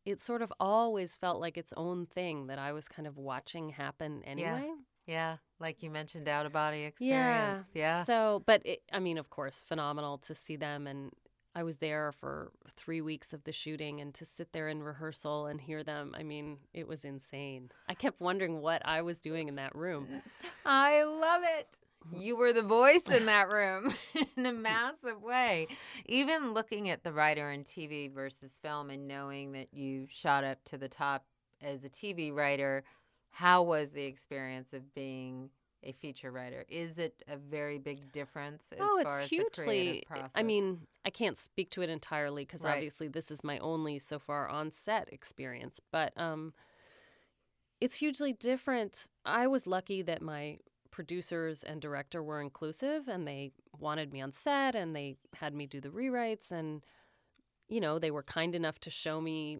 it sort of always felt like its own thing that I was kind of watching happen anyway. Yeah. Yeah, like you mentioned, out of body experience. Yeah. yeah. So, but it, I mean, of course, phenomenal to see them. And I was there for three weeks of the shooting and to sit there in rehearsal and hear them. I mean, it was insane. I kept wondering what I was doing in that room. <laughs> I love it. You were the voice in that room <laughs> in a massive way. Even looking at the writer in TV versus film and knowing that you shot up to the top as a TV writer, how was the experience of being a feature writer? Is it a very big difference as oh, far it's as hugely. I mean, I can't speak to it entirely because Right. obviously this is my only so far on set experience. But um, it's hugely different. I was lucky that my producers and director were inclusive and they wanted me on set and they had me do the rewrites and you know they were kind enough to show me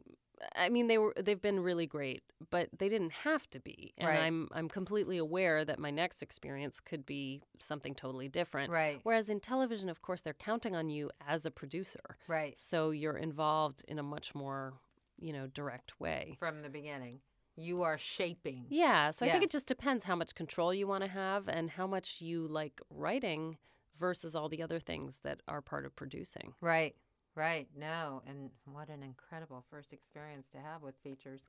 I mean they were they've been really great but they didn't have to be and Right. I'm I'm completely aware that my next experience could be something totally different right, Whereas in television, of course, they're counting on you as a producer. right, So you're involved in a much more, you know, direct way. from the beginning, you are shaping. Yeah. So I think it just depends how much control you want to have and how much you like writing versus all the other things that are part of producing. Right, right. No, and what an incredible first experience to have with features.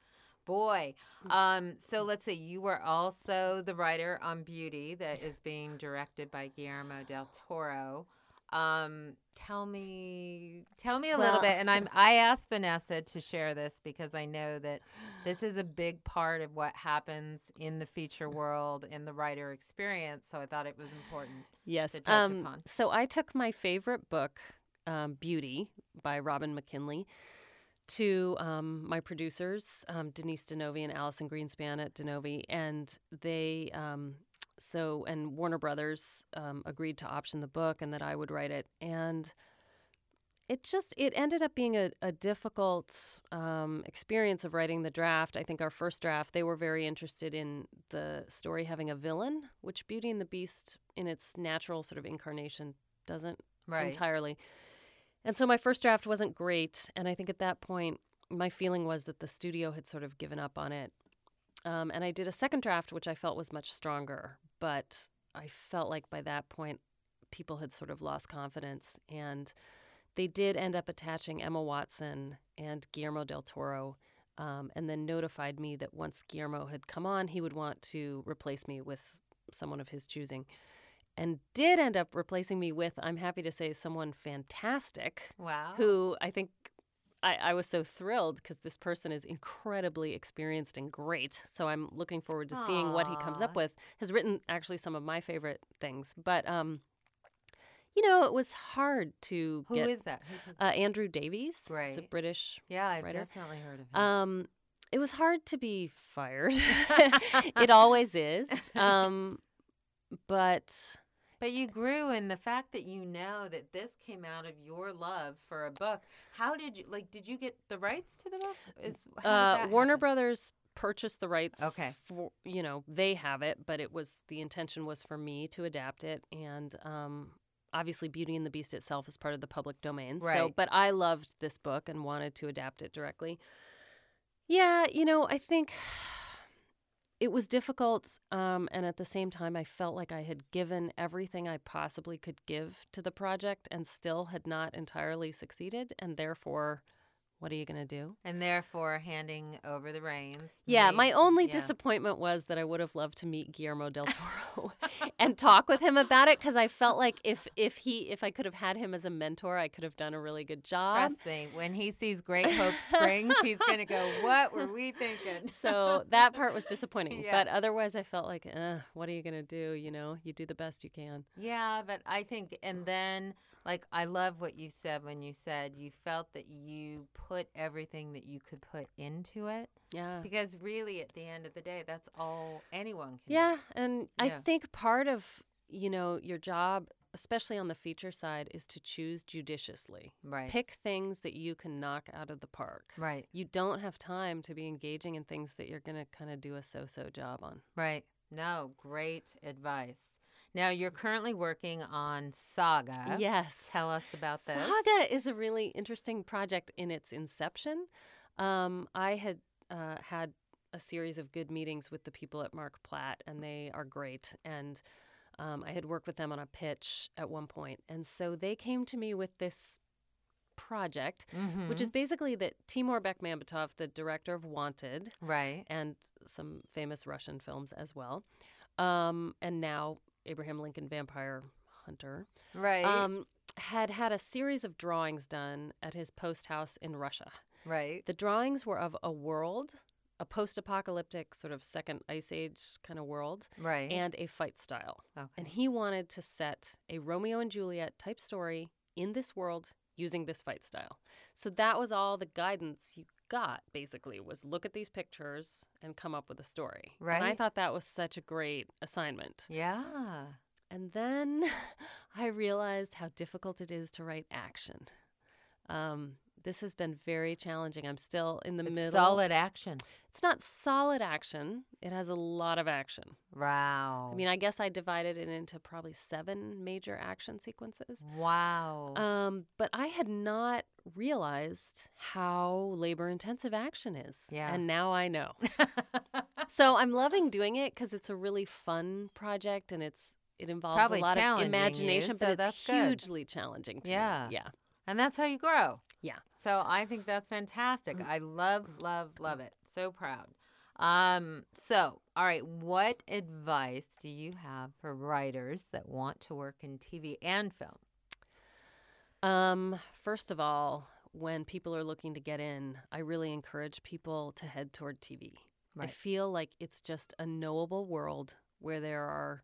Boy. Mm. Um, so let's see, you were also the writer on Beauty that is being directed by Guillermo del Toro. Um, tell me tell me a little bit and I'm I asked Vanessa to share this because I know that this is a big part of what happens in the feature world in the writer experience, so I thought it was important. Yes. to touch Um, upon. so I took my favorite book, um, Beauty by Robin McKinley, to um, my producers, um, Denise Di Novi and Allison Greenspan at Di Novi, and they. Um, so and Warner Brothers um, agreed to option the book and that I would write it, and it just it ended up being a, a difficult um, experience of writing the draft. I think our first draft they were very interested in the story having a villain, which Beauty and the Beast in its natural sort of incarnation doesn't Right. entirely. And so my first draft wasn't great, and I think at that point my feeling was that the studio had sort of given up on it. Um, and I did a second draft, which I felt was much stronger, but I felt like by that point people had sort of lost confidence, and they did end up attaching Emma Watson and Guillermo del Toro. Um, and then notified me that once Guillermo had come on, he would want to replace me with someone of his choosing and did end up replacing me with, I'm happy to say, someone fantastic Wow. who I think I, I was so thrilled because this person is incredibly experienced and great. So I'm looking forward to seeing what he comes up with. Has written actually some of my favorite things, but um, you know, it was hard to Who get is that? Who uh, Andrew Davies. He's a British yeah, I've writer. definitely heard of him. um, it was hard to be fired. <laughs> <laughs> it always is. <laughs> Um, but But you grew, and the fact that you know that this came out of your love for a book. How did you like? Did you get the rights to the book? Is uh, Warner happen? Brothers purchased the rights. Okay. For you know, they have it, but it was the intention was for me to adapt it, and um, obviously, Beauty and the Beast itself is part of the public domain. right. So, but I loved this book and wanted to adapt it directly. Yeah, you know, I think it was difficult, um, and at the same time, I felt like I had given everything I possibly could give to the project, and still had not entirely succeeded, and therefore. What are you going to do? and therefore handing over the reins. Yeah, made- my only yeah. disappointment was that I would have loved to meet Guillermo del Toro <laughs> and talk with him about it because I felt like if if he if I could have had him as a mentor, I could have done a really good job. Trust me, when he sees Great <laughs> Hope Springs, he's gonna go, "What were we thinking?" So that part was disappointing, <laughs> Yeah. but otherwise I felt like, uh, what are you gonna do? You know, you do the best you can. Yeah, but I think, and then, like, I love what you said when you said you felt that you put everything that you could put into it. Yeah. Because really, at the end of the day, that's all anyone can Yeah, and I think part of you know your job, especially on the feature side, is to choose judiciously. Right. Pick things that you can knock out of the park. Right. you don't have time to be engaging in things that you're going to kind of do a so-so job on. Right. No, great advice. Now, you're currently working on Saga. Yes. Tell us about this. Saga is a really interesting project in its inception. Um, I had uh, had a series of good meetings with the people at Mark Platt, and they are great. And um, I had worked with them on a pitch at one point, and so they came to me with this project, which Mhm. is basically that Timur Bekmambetov, the director of Wanted, right. and some famous Russian films as well. Um, and now Abraham Lincoln Vampire Hunter Right. um, had had a series of drawings done at his post house in Russia. right. The drawings were of a world a post-apocalyptic sort of second ice age kind of world Right. and a fight style. okay. And he wanted to set a Romeo and Juliet type story in this world using this fight style. So that was all the guidance you got basically was look at these pictures and come up with a story. And I thought that was such a great assignment. yeah. And then <laughs> I realized how difficult it is to write action. Um, this has been very challenging. I'm still in the It's middle. solid action. It's not solid action. It has a lot of action. Wow. I mean, I guess I divided it into probably seven major action sequences. wow. Um, but I had not realized how labor intensive action is. Yeah. And now I know. <laughs> so I'm loving doing it because it's a really fun project and it's it involves Probably a lot of challenging you, imagination, so but it's that's good. hugely challenging Yeah. me. Yeah. and that's how you grow. Yeah. So I think that's fantastic. Mm. I love, love, love it. So proud. Um, so, all right, what advice do you have for writers that want to work in TV and film? Um, first of all, when people are looking to get in, I really encourage people to head toward TV. I feel like it's just a knowable world where there are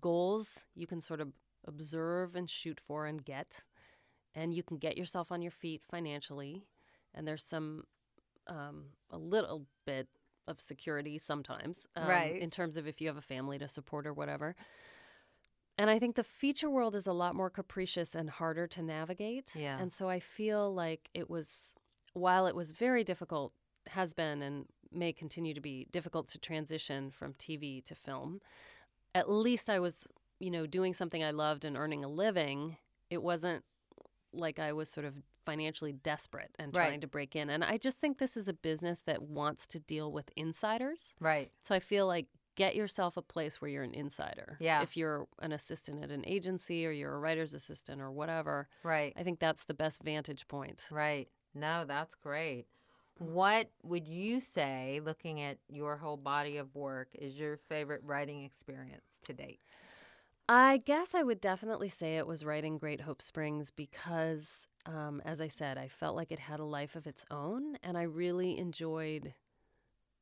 goals you can sort of observe and shoot for and get, and you can get yourself on your feet financially. And there's some, um, a little bit of security sometimes, um, Right. in terms of if you have a family to support or whatever. And I think the feature world is a lot more capricious and harder to navigate. Yeah. And so I feel like it was, while it was very difficult, has been and may continue to be difficult to transition from TV to film, at least I was, you know, doing something I loved and earning a living. It wasn't like I was sort of financially desperate and Right. trying to break in. And I just think this is a business that wants to deal with insiders. Right. So I feel like get yourself a place where you're an insider. Yeah. If you're an assistant at an agency or you're a writer's assistant or whatever, Right. I think that's the best vantage point. Right. No, that's great. What would you say, looking at your whole body of work, is your favorite writing experience to date? I guess I would definitely say it was writing Great Hope Springs because, um, as I said, I felt like it had a life of its own and I really enjoyed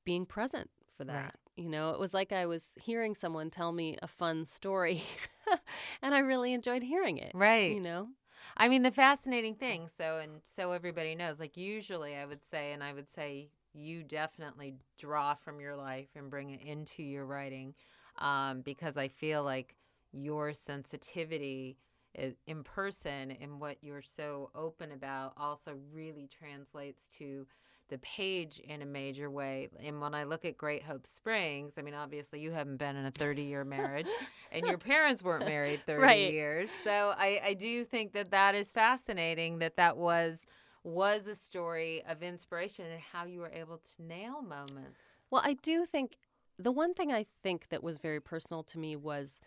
being present for Right. that. You know, it was like I was hearing someone tell me a fun story <laughs> and I really enjoyed hearing it. Right. You know? I mean, the fascinating thing, so and so everybody knows, like usually I would say, and I would say you definitely draw from your life and bring it into your writing um, because I feel like your sensitivity uh, in person and what you're so open about also really translates to the page in a major way. And when I look at Great Hope Springs, I mean, obviously you haven't been in a 30 year <laughs> marriage and your parents weren't <laughs> married 30 Right. years. So I, I do think that that is fascinating that that was was a story of inspiration and how you were able to nail moments. Well, I do think the one thing I think that was very personal to me was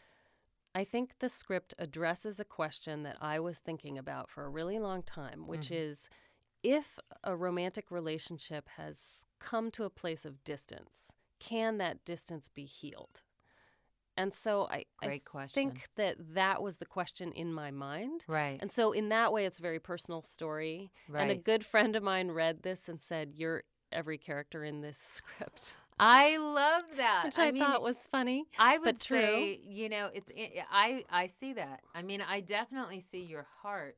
I think the script addresses a question that I was thinking about for a really long time, which Mhm. is if a romantic relationship has come to a place of distance, can that distance be healed? And so I, I question. think that that was the question in my mind. Right. And so in that way, it's a very personal story. right. And a good friend of mine read this and said, You're every character in this <laughs> script. I love that. Which I, mean, thought was funny. I would but true. say, you know, it's I I see that. I mean, I definitely see your heart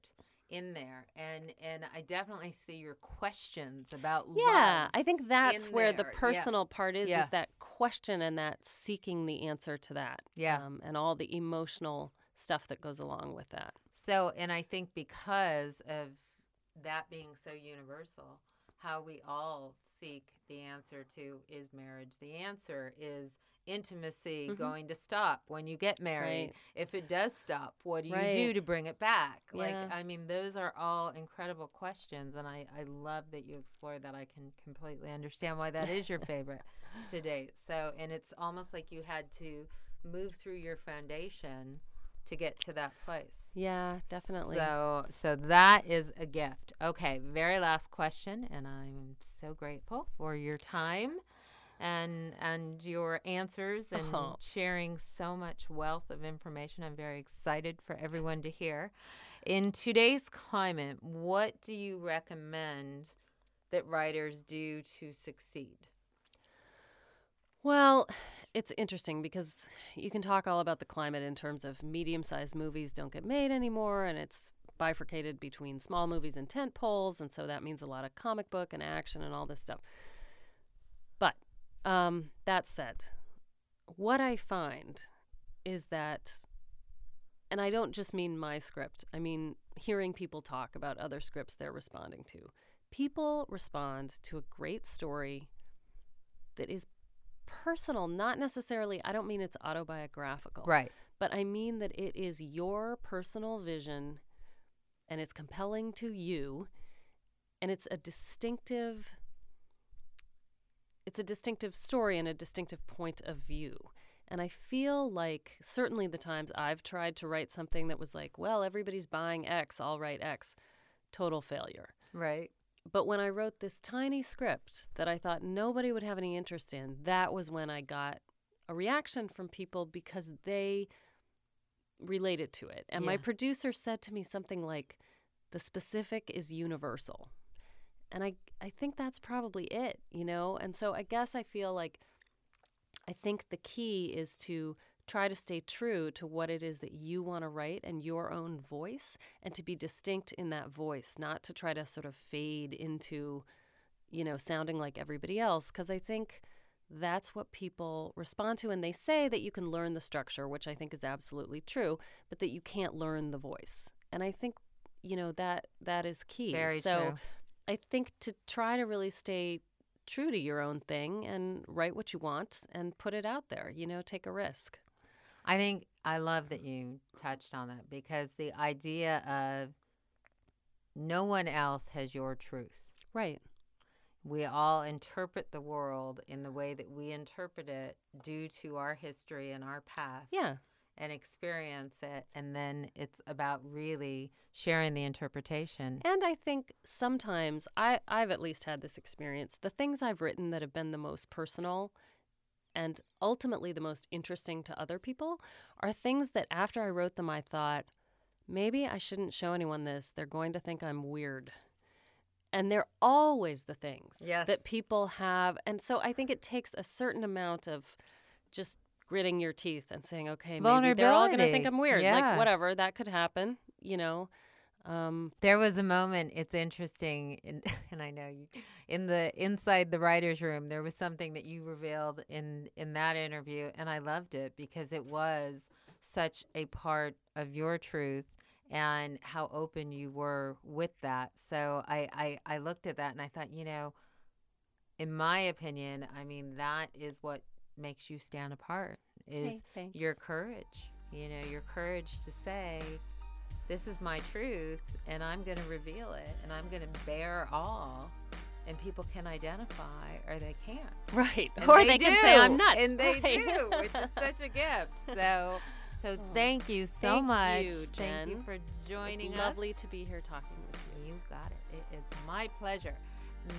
in there, and and I definitely see your questions about Yeah. I think that's where the there. Yeah. personal part is Yeah. is that question and that seeking the answer to that. Yeah. Um, and all the emotional stuff that goes along with that. So, and I think because of that being so universal, how we all seek the answer to is marriage the answer? Is intimacy Mhm. going to stop when you get married? Right. If it does stop, what do you do to bring it back? Yeah. Like, I mean, those are all incredible questions, and I, I love that you explored that. I can completely understand why that is your <laughs> favorite to date. So, and it's almost like you had to move through your foundation to get to that place. Yeah, definitely. So, so that is a gift. Okay, very last question, and I'm so grateful for your time and and your answers and Oh. sharing so much wealth of information. I'm very excited for everyone to hear. In today's climate, what do you recommend that writers do to succeed? Well, it's interesting because you can talk all about the climate in terms of medium sized movies don't get made anymore, and it's bifurcated between small movies and tent poles, and so that means a lot of comic book and action and all this stuff. But um, that said, what I find is that, and I don't just mean my script, I mean hearing people talk about other scripts they're responding to. People respond to a great story that is personal, not necessarily, I don't mean it's autobiographical. Right. But I mean that it is your personal vision and it's compelling to you and it's a distinctive it's a distinctive story and a distinctive point of view. And I feel like certainly the times I've tried to write something that was like, well, everybody's buying X, I'll write X, total failure. Right. But when I wrote this tiny script that I thought nobody would have any interest in, that was when I got a reaction from people because they related to it. And my producer said to me something like, the specific is universal. And I, I think that's probably it, you know? And so I guess I feel like I think the key is to try to stay true to what it is that you want to write and your own voice and to be distinct in that voice, not to try to sort of fade into, you know, sounding like everybody else. Because I think that's what people respond to. And they say that you can learn the structure, which I think is absolutely true, but that you can't learn the voice. And I think, you know, that that is key. Very so true. I think to try to really stay true to your own thing and write what you want and put it out there, you know, take a risk. I think I love that you touched on that because the idea of no one else has your truth. Right. We all interpret the world in the way that we interpret it due to our history and our past. Yeah. And experience it. And then it's about really sharing the interpretation. And I think sometimes I, I've at least had this experience. The things I've written that have been the most personal and ultimately the most interesting to other people are things that after I wrote them, I thought, maybe I shouldn't show anyone this. They're going to think I'm weird. And they're always the things Yes. that people have. And so I think it takes a certain amount of just gritting your teeth and saying, okay, maybe they're all going to think I'm weird. Yeah. Like, whatever, that could happen, you know? Um, There was a moment. It's interesting, in, <laughs> and I know you, in the inside the writers' room, there was something that you revealed in in that interview, and I loved it because it was such a part of your truth and how open you were with that. So I I, I looked at that and I thought, you know, in my opinion, I mean that is what makes you stand apart is Hey, your courage. You know, your courage to say, this is my truth and I'm going to reveal it and I'm going to bear all. And people can identify or they can't. <laughs> right. And or they, can say I'm nuts. And they Right. do, which is <laughs> such a gift. So, so oh. thank you so Thank much. you, Thank you Jen. for joining it's us. lovely to be here talking with you. You got it. It is my pleasure.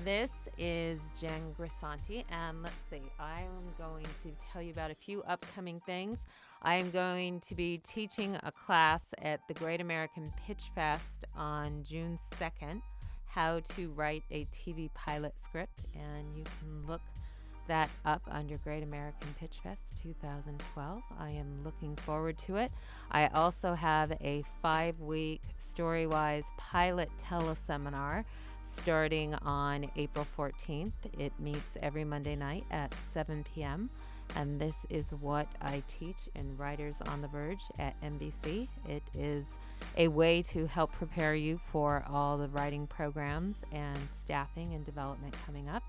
This is Jen Grisanti, and let's see, I am going to tell you about a few upcoming things. I am going to be teaching a class at the Great American Pitch Fest on June 2nd, how to write a TV pilot script, and you can look that up under Great American Pitch Fest 2012. I am looking forward to it. I also have a five week Storywise pilot teleseminar starting on April 14th. It meets every Monday night at 7 p.m. And this is what I teach in Writers on the Verge at NBC. It is a way to help prepare you for all the writing programs and staffing and development coming up.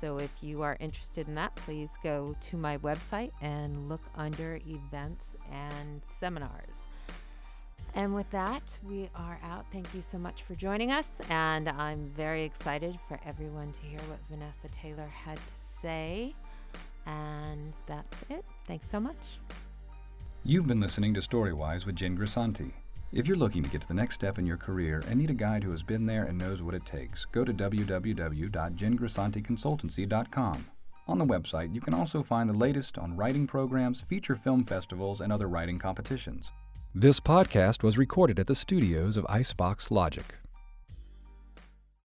So if you are interested in that, please go to my website and look under events and seminars. And with that, we are out. Thank you so much for joining us. And I'm very excited for everyone to hear what Vanessa Taylor had to say. And that's it. Thanks so much. You've been listening to Storywise with Jen Grisanti. If you're looking to get to the next step in your career and need a guide who has been there and knows what it takes, go to www.jengrisanticonsultancy.com. On the website, you can also find the latest on writing programs, feature film festivals, and other writing competitions. This podcast was recorded at the studios of Icebox Logic.